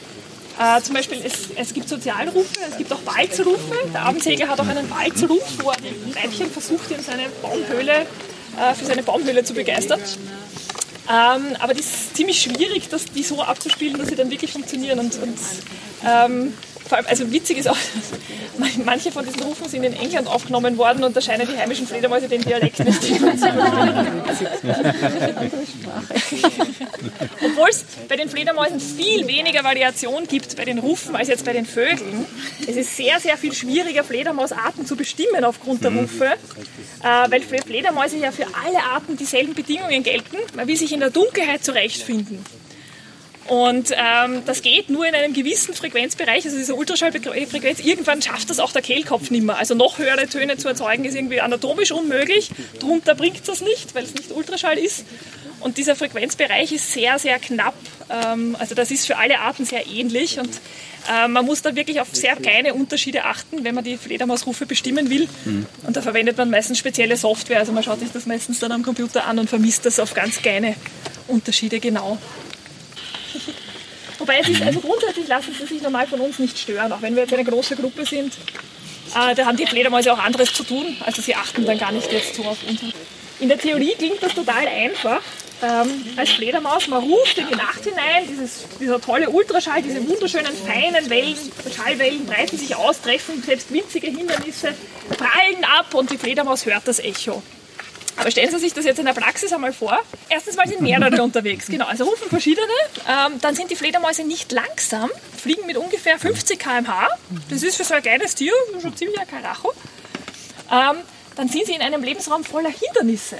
äh, zum Beispiel es, es gibt Sozialrufe, es gibt auch Walzrufe. Der Abendsegler hat auch einen Walzruf, wo er die Weibchen versucht, in seine Baumhöhle, äh, für seine Baumhöhle zu begeistern. Ähm, aber das ist ziemlich schwierig, das, die so abzuspielen, dass sie dann wirklich funktionieren. Und, und ähm, vor allem, also witzig ist auch, dass manche von diesen Rufen sind in England aufgenommen worden und da scheinen die heimischen Fledermäuse den Dialekt nicht zu Obwohl es bei den Fledermäusen viel weniger Variation gibt bei den Rufen als jetzt bei den Vögeln. Es ist sehr, sehr viel schwieriger, Fledermausarten zu bestimmen aufgrund der Rufe, äh, weil für Fledermäuse ja für alle Arten dieselben Bedingungen gelten. Man will sich in der Dunkelheit zurechtfinden. Und ähm, das geht nur in einem gewissen Frequenzbereich, also diese Ultraschallfrequenz. Irgendwann schafft das auch der Kehlkopf nicht mehr. Also noch höhere Töne zu erzeugen ist irgendwie anatomisch unmöglich. Drunter bringt das nicht, weil es nicht Ultraschall ist. Und dieser Frequenzbereich ist sehr, sehr knapp. Ähm, also das ist für alle Arten sehr ähnlich. Und äh, man muss da wirklich auf sehr kleine Unterschiede achten, wenn man die Fledermausrufe bestimmen will. Und da verwendet man meistens spezielle Software. Also man schaut sich das meistens dann am Computer an und vermisst das auf ganz kleine Unterschiede genau. Wobei es ist, also grundsätzlich lassen sie sich normal von uns nicht stören, auch wenn wir jetzt eine große Gruppe sind. Äh, da haben die Fledermäuse auch anderes zu tun, also sie achten dann gar nicht jetzt so auf uns. In der Theorie klingt das total einfach. Ähm, als Fledermaus, man ruft in die Nacht hinein, dieses, dieser tolle Ultraschall, diese wunderschönen feinen Wellen, Schallwellen breiten sich aus, treffen selbst winzige Hindernisse, prallen ab und die Fledermaus hört das Echo. Aber stellen Sie sich das jetzt in der Praxis einmal vor. Erstens mal sind mehrere unterwegs, genau, also rufen verschiedene. Ähm, dann sind die Fledermäuse nicht langsam, fliegen mit ungefähr 50 km/h. Das ist für so ein kleines Tier schon ziemlich ein Karacho. Ähm, dann sind sie in einem Lebensraum voller Hindernisse.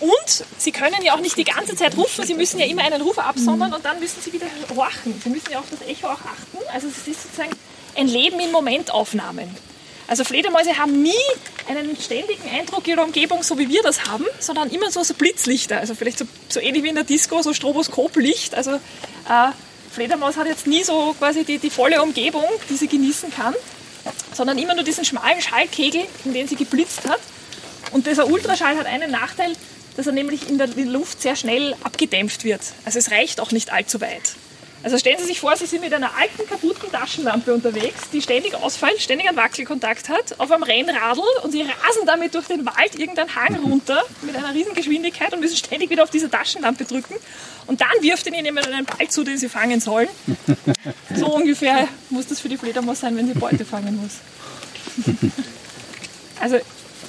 Und sie können ja auch nicht die ganze Zeit rufen, sie müssen ja immer einen Ruf absondern und dann müssen sie wieder horchen. Sie müssen ja auf das Echo auch achten. Also es ist sozusagen ein Leben in Momentaufnahmen. Also Fledermäuse haben nie einen ständigen Eindruck ihrer Umgebung, so wie wir das haben, sondern immer so, so Blitzlichter. Also vielleicht so, so ähnlich wie in der Disco, so Stroboskoplicht. Also äh, Fledermaus hat jetzt nie so quasi die, die volle Umgebung, die sie genießen kann, sondern immer nur diesen schmalen Schallkegel, in den sie geblitzt hat. Und dieser Ultraschall hat einen Nachteil, dass er nämlich in der Luft sehr schnell abgedämpft wird. Also es reicht auch nicht allzu weit. Also stellen Sie sich vor, Sie sind mit einer alten, kaputten Taschenlampe unterwegs, die ständig ausfällt, ständig einen Wackelkontakt hat, auf einem Rennradl und Sie rasen damit durch den Wald irgendeinen Hang runter mit einer riesen Geschwindigkeit und müssen ständig wieder auf diese Taschenlampe drücken. Und dann wirft Ihnen jemand einen Ball zu, den Sie fangen sollen. So ungefähr muss das für die Fledermaus sein, wenn sie Beute fangen muss. Also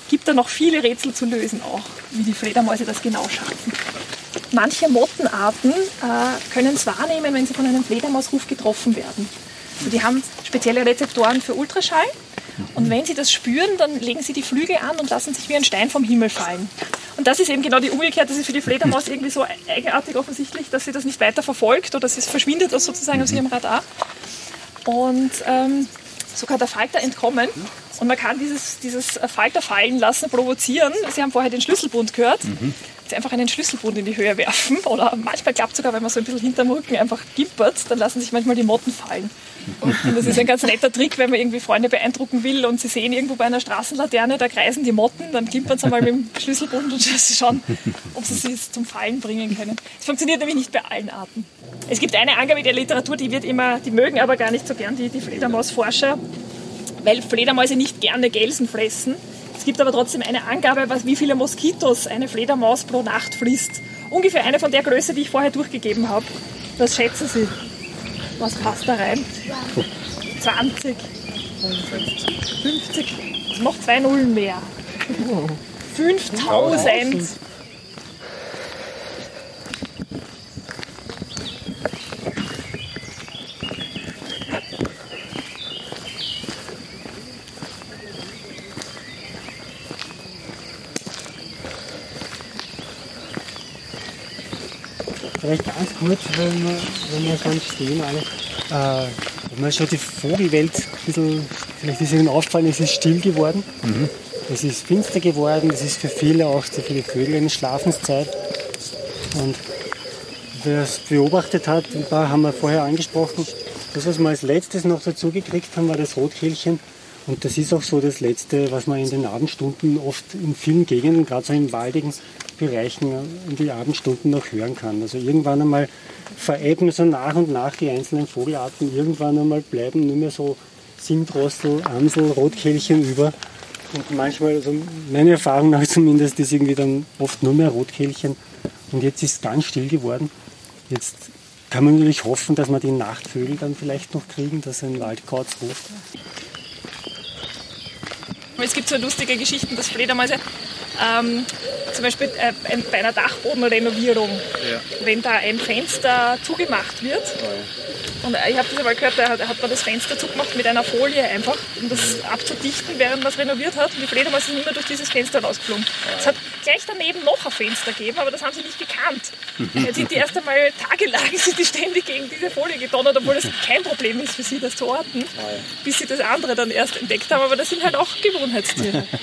gibt da noch viele Rätsel zu lösen auch, wie die Fledermäuse das genau schaffen. Manche Mottenarten äh, können es wahrnehmen, wenn sie von einem Fledermausruf getroffen werden. Also die haben spezielle Rezeptoren für Ultraschall und wenn sie das spüren, dann legen sie die Flügel an und lassen sich wie ein Stein vom Himmel fallen. Und das ist eben genau die umgekehrte, das ist für die Fledermaus irgendwie so eigenartig offensichtlich, dass sie das nicht weiter verfolgt oder es verschwindet das sozusagen aus ihrem Radar. Und ähm, so kann der Falter entkommen und man kann dieses, dieses Falter fallen lassen, provozieren. Sie haben vorher den Schlüsselbund gehört. sie einfach einen Schlüsselbund in die Höhe werfen. Oder manchmal klappt sogar, wenn man so ein bisschen hinterm Rücken einfach gimpert, dann lassen sich manchmal die Motten fallen. Und das ist ein ganz netter Trick, wenn man irgendwie Freunde beeindrucken will und sie sehen irgendwo bei einer Straßenlaterne, da kreisen die Motten, dann gimpern sie mal mit dem Schlüsselbund und schauen, ob sie sie zum Fallen bringen können. Es funktioniert nämlich nicht bei allen Arten. Es gibt eine Angabe der Literatur, die wird immer, die mögen aber gar nicht so gern die, die Fledermausforscher, weil Fledermäuse nicht gerne Gelsen fressen. Es gibt aber trotzdem eine Angabe, was, wie viele Moskitos eine Fledermaus pro Nacht frisst. Ungefähr eine von der Größe, die ich vorher durchgegeben habe. Was schätzen Sie? Was passt da rein? 20, 50, noch zwei Nullen mehr. 5000. Vielleicht ganz kurz, wenn wir, wenn wir schon stehen, alle. Äh, wenn man schon die Vogelwelt ein bisschen, vielleicht ist Ihnen aufgefallen, es ist still geworden. Es ist finster geworden, es ist für viele auch für viele Vögel eine Schlafenszeit. Und wer es beobachtet hat, ein paar haben wir vorher angesprochen, das, was wir als letztes noch dazu gekriegt haben, war das Rotkehlchen. Und das ist auch so das Letzte, was man in den Abendstunden oft in vielen Gegenden, gerade so in waldigen Bereichen, in die Abendstunden noch hören kann. Also irgendwann einmal verebben so nach und nach die einzelnen Vogelarten. Irgendwann einmal bleiben nur mehr so Singdrossel, Amsel, Rotkehlchen über. Und manchmal, also meine Erfahrung nach zumindest, ist irgendwie dann oft nur mehr Rotkehlchen. Und jetzt ist es ganz still geworden. Jetzt kann man natürlich hoffen, dass wir die Nachtvögel dann vielleicht noch kriegen, dass ein Waldkauz ruft. Es gibt so lustige Geschichten, dass Fledermäuse ähm, zum Beispiel äh, bei einer Dachbodenrenovierung, wenn da ein Fenster zugemacht wird, und äh, ich habe das einmal gehört, da hat, hat man das Fenster zugemacht mit einer Folie einfach, um das abzudichten, während man es renoviert hat. Und die Fledermäuse sind immer durch dieses Fenster rausgeflogen. Es hat gleich daneben noch ein Fenster gegeben, aber das haben sie nicht gekannt. Jetzt sind die erst einmal tagelang sind die ständig gegen diese Folie gedonnert, obwohl das kein Problem ist für sie, das zu orten, bis sie das andere dann erst entdeckt haben. Aber das sind halt auch Gewohnheitstiere.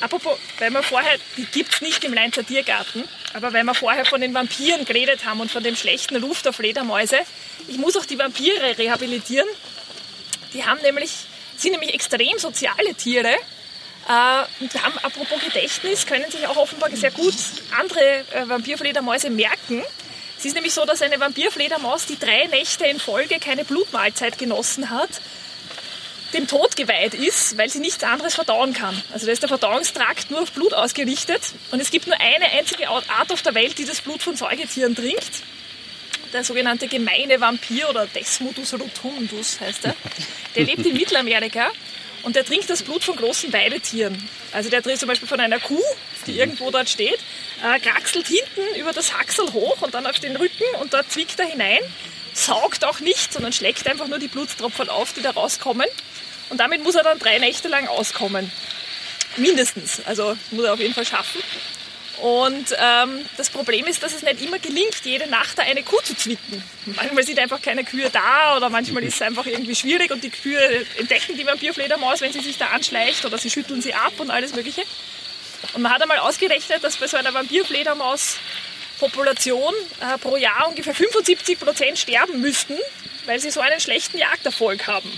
Apropos, weil wir vorher, die gibt es nicht im Leinzer Tiergarten, aber weil wir vorher von den Vampiren geredet haben und von dem schlechten Ruf der Fledermäuse, ich muss auch die Vampire rehabilitieren. Die haben nämlich, sind nämlich extrem soziale Tiere äh, und haben, apropos Gedächtnis, können sich auch offenbar sehr gut andere äh, Vampirfledermäuse merken. Es ist nämlich so, dass eine Vampirfledermaus, die drei Nächte in Folge keine Blutmahlzeit genossen hat, dem Tod geweiht ist, weil sie nichts anderes verdauen kann. Also da ist der Verdauungstrakt nur auf Blut ausgerichtet und es gibt nur eine einzige Art auf der Welt, die das Blut von Säugetieren trinkt. Der sogenannte gemeine Vampir oder Desmodus rotundus heißt er. Der lebt in Mittelamerika und der trinkt das Blut von großen Weidetieren. Also der trinkt zum Beispiel von einer Kuh, die irgendwo dort steht, äh, kraxelt hinten über das Haxel hoch und dann auf den Rücken und dort zwickt er hinein, saugt auch nicht, sondern schlägt einfach nur die Blutstropfen auf, die da rauskommen. Und damit muss er dann drei Nächte lang auskommen. Mindestens. Also muss er auf jeden Fall schaffen. Und ähm, das Problem ist, dass es nicht immer gelingt, jede Nacht da eine Kuh zu zwicken. Manchmal sind einfach keine Kühe da oder manchmal ist es einfach irgendwie schwierig und die Kühe entdecken die Vampirfledermaus, wenn sie sich da anschleicht oder sie schütteln sie ab und alles Mögliche. Und man hat einmal ausgerechnet, dass bei so einer Vampirfledermaus Population äh, pro Jahr ungefähr 75 Prozent sterben müssten, weil sie so einen schlechten Jagderfolg haben.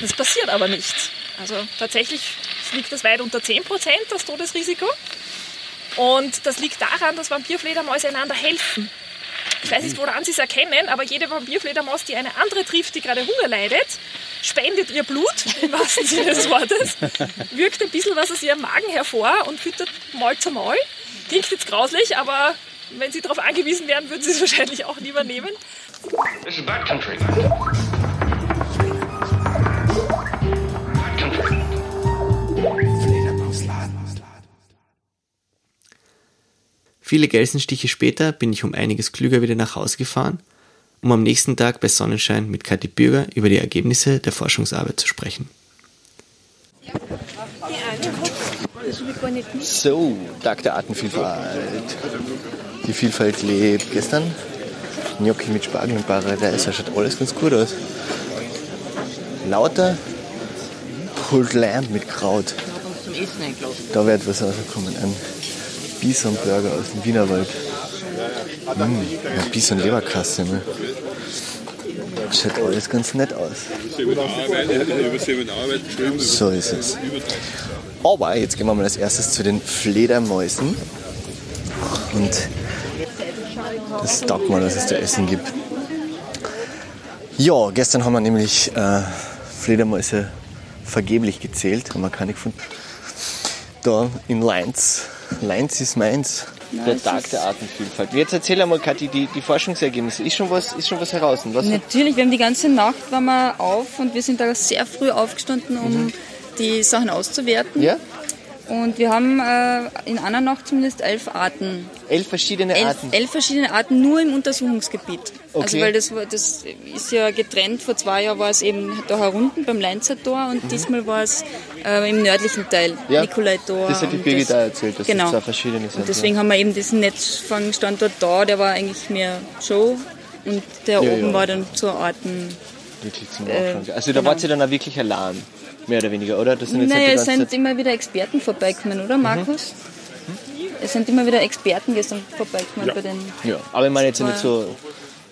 Das passiert aber nicht. Also tatsächlich liegt das weit unter 10 Prozent, das Todesrisiko. Und das liegt daran, dass Vampirfledermäuse einander helfen. Ich weiß nicht, woran Sie es erkennen, aber jede Vampirfledermaus, die eine andere trifft, die gerade Hunger leidet, spendet ihr Blut, im wahrsten Sinne des Wortes, wirkt ein bisschen was aus ihrem Magen hervor und füttert Maul zu Maul. Klingt jetzt grauslich, aber wenn Sie darauf angewiesen wären, würden Sie es wahrscheinlich auch lieber nehmen. This is backcountry. Backcountry. Viele Gelsenstiche später bin ich um einiges klüger wieder nach Hause gefahren, um am nächsten Tag bei Sonnenschein mit Kathi Bürger über die Ergebnisse der Forschungsarbeit zu sprechen. So, Tag der Artenvielfalt. Die Vielfalt lebt gestern. Gnocchi mit Spargel und Paradeiser schaut alles ganz gut aus. Lauter Pulled Lamb mit Kraut. Da wird was rauskommen. Ein Bison-Burger aus dem Wienerwald. Mm, ja, Bison-Leberkasse. Ne? Schaut alles ganz nett aus. So ist es. Aber jetzt gehen wir mal als erstes zu den Fledermäusen. Und das taugt mal, dass es da Essen gibt. Ja, gestern haben wir nämlich äh, Fledermäuse vergeblich gezählt, haben wir keine gefunden. Da in Leinz. Leinz ist meins. Der Tag der Artenvielfalt. Jetzt erzähl einmal, Kathi, die, die Forschungsergebnisse. Ist schon was, ist schon was heraus? Was Natürlich, wir haben die ganze Nacht waren wir auf und wir sind da sehr früh aufgestanden, um die Sachen auszuwerten. Mhm. ja? Und wir haben äh, in einer Nacht zumindest elf Arten. Elf verschiedene Arten. elf verschiedene Arten nur im Untersuchungsgebiet. Okay. Also weil das, das ist ja getrennt. Vor zwei Jahren war es eben da herunten beim Leinzer Tor und diesmal war es äh, im nördlichen Teil, Mhm. Ja, Nikolai-Tor. Das hat die Birgit auch erzählt, dass genau. das zwei verschiedene sind. Und deswegen haben wir eben diesen Netzfangstandort da, der war eigentlich mehr Show und der Ja, oben ja. war dann zur Arten. ja. Wirklich zum äh. Also da genau. wart ihr dann auch wirklich allein, mehr oder weniger, oder? Das sind jetzt Naja, die es sind Zeit- immer wieder Experten vorbeigekommen, oder Markus? Es sind immer wieder Experten gestern vorbeigekommen bei den. ja, aber ich meine jetzt nicht so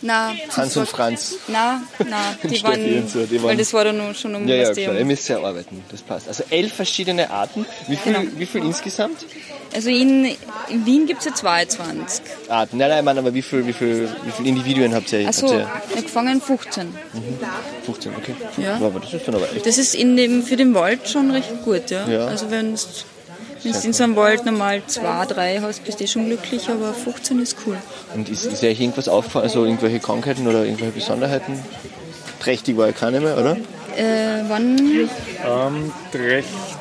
Na, Hans und Franz. Na, na, die waren, und so, die waren- weil das war dann nur schon um Ja, ja, klar. Ihr müsst ja arbeiten, das passt. Also elf verschiedene Arten. Wie viel, Genau. wie viel insgesamt? Also in, in Wien gibt es ja 22. Arten. Nein, nein, ich meine, aber wie viel, wie viel, wie viel Individuen habt ihr? Achso, Habt gefangen 15. ihr 15, okay. Ja. Aber das ist dann aber echt. Das ist in dem, für den Wald schon recht gut, ja. Ja. Also wenn du in so einem Wald normal zwei, drei hast, bist du eh schon glücklich, aber 15 ist cool. Und ist, ist euch irgendwas aufgefallen, also irgendwelche Krankheiten oder irgendwelche Besonderheiten? Trächtig war ja keine mehr, oder? Äh, wann? Ähm,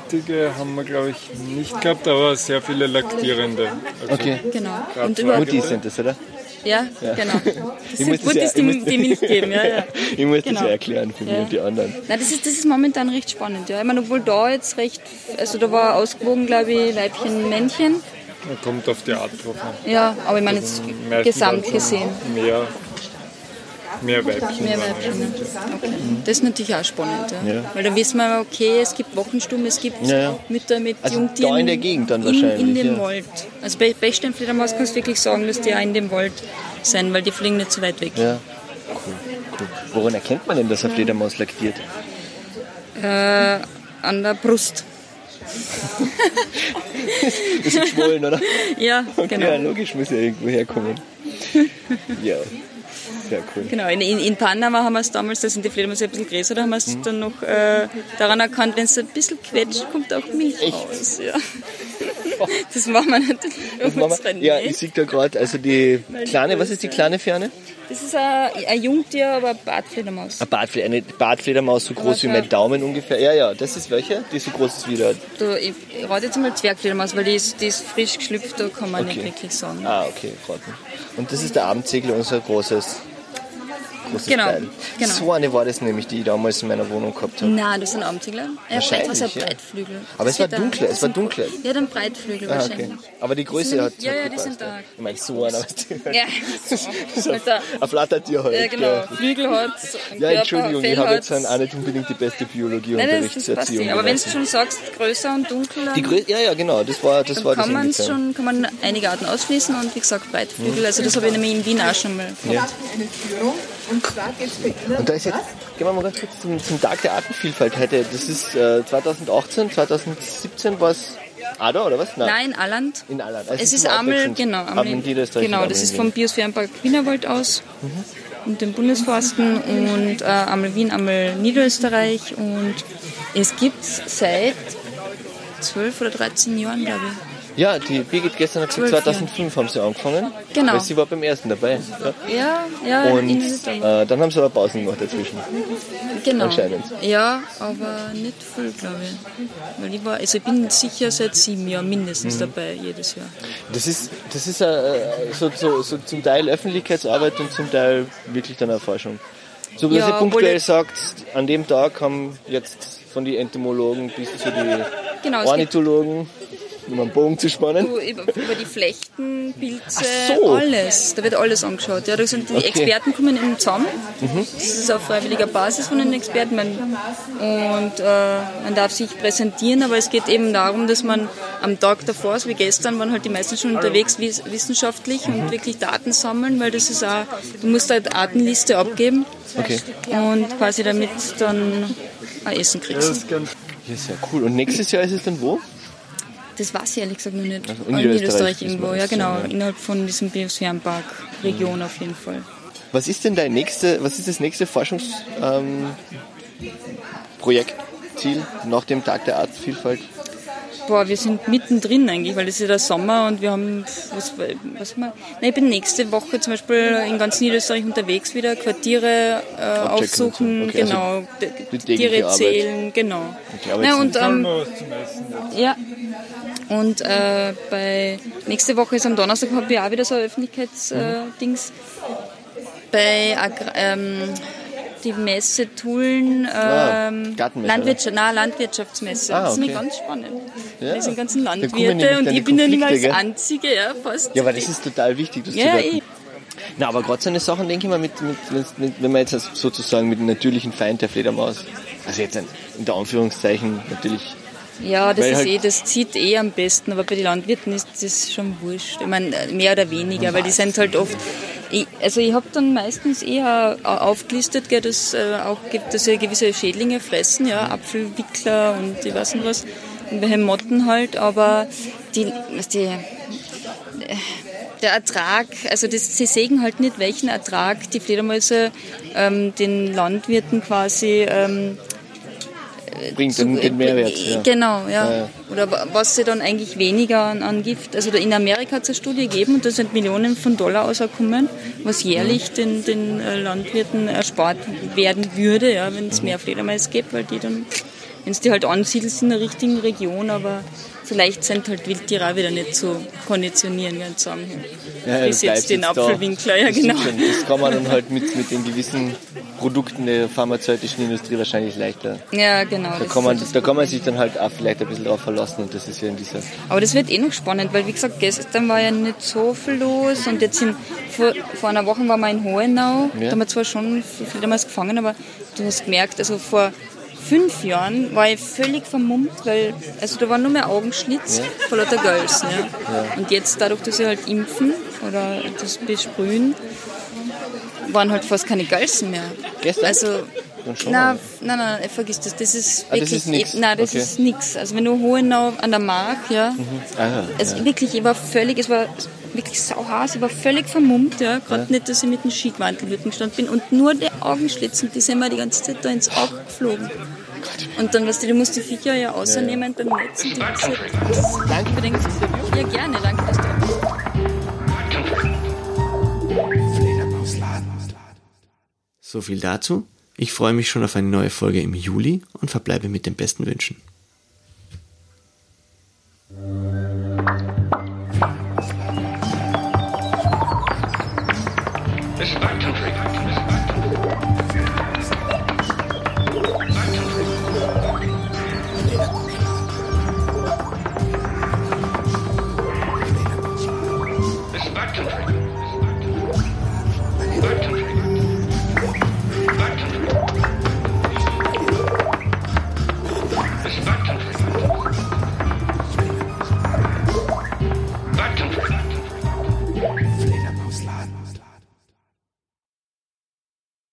Trächtige haben wir, glaube ich, nicht gehabt, aber sehr viele Laktierende. Also Okay. Genau. Und über, Muttis sind das, oder? ja, genau. Das Ich sind Muttis, ja- die, die Milch geben, ja, ja. Ich muss Genau. das ja erklären für mich Ja. und die anderen. Nein, das ist, das ist momentan recht spannend, ja. Ich meine, obwohl da jetzt recht, also da war ausgewogen, glaube ich, Weibchen, Männchen. kommt auf die Art drauf an. Ja, aber ich meine jetzt Meistens gesamt gesehen. Mehr, mehr Weibchen. Mehr Weibchen. Okay. Das ist natürlich auch spannend, ja. Ja. Weil da wissen wir, okay, es gibt Wochenstuben, es gibt Ja, ja. Mütter mit Also Jungtieren. da in der Gegend dann in, wahrscheinlich, In dem ja. Wald. Also bei Bechsteinfledermaus kannst du wirklich sagen, dass die auch in dem Wald sind, weil die fliegen nicht so weit weg. Ja. Cool, cool. Woran erkennt man denn, dass eine Fledermaus laktiert? Äh, an der Brust. Ist geschwollen, oder? Ja, Ja, genau. logisch muss ja irgendwo herkommen. Ja, sehr cool. Genau, in, in, Panama haben wir es damals, da sind die Fledermäuse ein bisschen größer, da haben wir Mhm. es dann noch äh, daran erkannt, wenn es ein bisschen quetscht, kommt auch Milch raus. Ja. Das machen wir natürlich Das machen wir, ja, ich sehe da gerade, also die kleine, was ist die kleine Ferne? Das ist ein, ein Jungtier, aber eine Bartfledermaus. Eine, Bartfle eine Bartfledermaus, so groß wie mein Daumen ungefähr. Ja, ja, das ist welche? Die ist so groß ist wie der. Da, ich ich rate jetzt mal Zwergfledermaus, weil die ist, die ist frisch geschlüpft, da kann man Okay. nicht wirklich sagen. Ah, okay, raten. Und das ist der Abendsegel, unser großes, großes Genau, Teil. genau. So eine war das nämlich, die ich damals in meiner Wohnung gehabt habe. Nein, das sind Abendsegler. Ja, Wahrscheinlich, was ein ja. Breitflügel. Aber Das es war dunkler, es das war dunkler. Ja, dann Breitflügel Ah, wahrscheinlich. okay. Aber die Größe hat, ja, hat ja, die sind da. Ich meine, so einer, Ja, so ein Flattertier halt. ja genau. Flügel hat, Ja, Entschuldigung, ich habe jetzt auch nicht unbedingt die beste das, Biologieunterrichtserziehung das. Aber wenn du schon sagst, größer und dunkler, Die Grö ja, ja, genau, das war das, war das kann, ungefähr. schon, kann man einige Arten ausschließen und wie gesagt Breitflügel. Also das habe ich nämlich in Wien auch schon mal gehabt. Und da ist jetzt, gehen wir mal ganz kurz zum, zum Tag der Artenvielfalt heute. Das ist äh, 2018, 2017 war es Ada oder was? Nein, Alland. In Alland. Also Es ist Amel, genau. Amel genau, und das ist vom. Biosphärenpark Wienerwald aus und den Bundesforsten und äh, Amel Wien, Amel Niederösterreich und es gibt seit 12 oder 13 Jahren, glaube ich. Ja, die Birgit gestern hat gesagt, Zwölf 2005 haben sie angefangen. Genau. Weil sie war beim ersten dabei. Ja. Ja, ja, Und äh, dann haben sie aber Pausen gemacht dazwischen. genau. anscheinend. Ja, aber nicht viel, glaube ich. Weil ich, war, also ich bin sicher seit sieben Jahren Mhm. mindestens dabei, jedes Jahr. Das ist, das ist äh, so, so, so zum Teil Öffentlichkeitsarbeit und zum Teil wirklich dann auch Forschung. So dass Ja, ihr punktuell sagt, an dem Tag haben jetzt von den Entomologen bis zu den Genau, Ornithologen um einen Bogen zu spannen? Du, über, über die Flechten, Pilze, so. alles. Da wird alles angeschaut. Ja, da sind die Okay. Experten kommen eben zusammen. Mhm. Das ist auf freiwilliger Basis von den Experten. Man, und äh, man darf sich präsentieren, aber es geht eben darum, dass man am Tag davor, so wie gestern, waren halt die meisten schon unterwegs wiss- wissenschaftlich Mhm. und wirklich Daten sammeln, weil das ist auch, du musst halt eine Datenliste abgeben Okay. und quasi damit dann ein Essen kriegst. Ja, sehr cool. Und nächstes Jahr ist es dann wo? Das weiß ich ehrlich gesagt noch nicht. Also in Niederösterreich wissen irgendwo, ja genau, ja. innerhalb von diesem Biosphärenpark Region auf jeden Fall. Was ist denn dein nächste, was ist das nächste Forschungsprojekt, ähm, Projektziel nach dem Tag der Artenvielfalt? Boah, wir sind mittendrin eigentlich, weil es ist ja der Sommer und wir haben, was, was haben wir? Nein, ich bin nächste Woche zum Beispiel in ganz Niederösterreich unterwegs wieder, Quartiere äh, aufsuchen. Okay, also genau, tägliche Tiere zählen, genau. Okay, aber Na, jetzt- und, ähm. Ja. Und äh, bei nächste Woche ist am Donnerstag haben wir auch wieder so ein Öffentlichkeitsdings. Äh, Dings. bei ähm, die Messe Tulln, Ah, ähm, Gartenmesse, Landwirtschaft, nein, Landwirtschaftsmesse. Ah, das ist okay. nämlich ganz spannend. Ja. Das sind ganzen Da Landwirte und dann ich bin ja nicht mehr als? Einzige, ja, fast. Ja, aber das ist total wichtig, das Ja, zu werten. Na, aber gerade so eine Sachen, denke ich mal, mit, mit, mit, wenn man jetzt sozusagen mit dem natürlichen Feind der Fledermaus, also jetzt ein, in der Anführungszeichen natürlich, Ja, das Weil ist halt- eh, das zieht eh am besten, aber bei den Landwirten ist das schon wurscht. Ich meine, mehr oder weniger, weil die sind halt oft. Ich, also ich habe dann meistens eher au- aufgelistet, gell, dass äh, auch gibt, dass sie gewisse Schädlinge fressen, ja, Apfelwickler und ich weiß nicht was, irgendwelche Motten halt, aber die, was die äh, der Ertrag, also das, sie sägen halt nicht, welchen Ertrag die Fledermäuse ähm, den Landwirten quasi ähm, bringt den, den Mehrwert. Ja. Genau, ja. Ja. Oder wa- was sie dann eigentlich weniger an, an Gift. Also in Amerika hat es eine Studie gegeben und da sind Millionen von Dollar ausgekommen, was jährlich den, den äh, Landwirten erspart werden würde, ja, wenn es mehr Fledermaus gibt, weil die dann, wenn es die halt ansiedelst in der richtigen Region, aber so leicht sind halt Wildtiere auch wieder nicht zu konditionieren, ganz sagen. Ja, du jetzt den da. Apfelwinkler, ja Das stimmt genau. Das kann man dann halt mit, mit den gewissen Produkten der pharmazeutischen Industrie wahrscheinlich leichter. Ja, genau. Da kann, man, halt da kann man sich dann halt auch vielleicht ein bisschen drauf verlassen und das ist ja in dieser. Aber das wird eh noch spannend, weil wie gesagt, gestern war ja nicht so viel los und jetzt sind, vor, vor einer Woche waren wir in Hohenau, da haben wir zwar schon viel damals gefangen, aber du hast gemerkt, also vor fünf Jahren war ich völlig vermummt, weil also da war nur mehr Augenschlitz vor lauter Gölsen. Ja. Und jetzt dadurch, dass sie halt impfen oder das besprühen, waren halt fast keine Gölsen mehr. Gestern? Also Nein, nein, nein, vergiss das. Das ist Ah, das wirklich, ist nein, das Okay. ist nix. Also wenn du Hohenau an der Mach, ja, Ah, es wirklich, ich war völlig, es war wirklich sauheiß, ich war völlig vermummt, ja, gerade nicht, dass ich mit dem Skiquantelwürden gestanden bin und nur die Augenschlitzen, die sind mir die ganze Zeit da ins Auge geflogen. Und dann, weißt du, du musst die Viecher ja außernehmen beim Netz und die Danke für den Ja, gerne, danke, dass du So viel dazu. Ich freue mich schon auf eine neue Folge im Juli und verbleibe mit den besten Wünschen.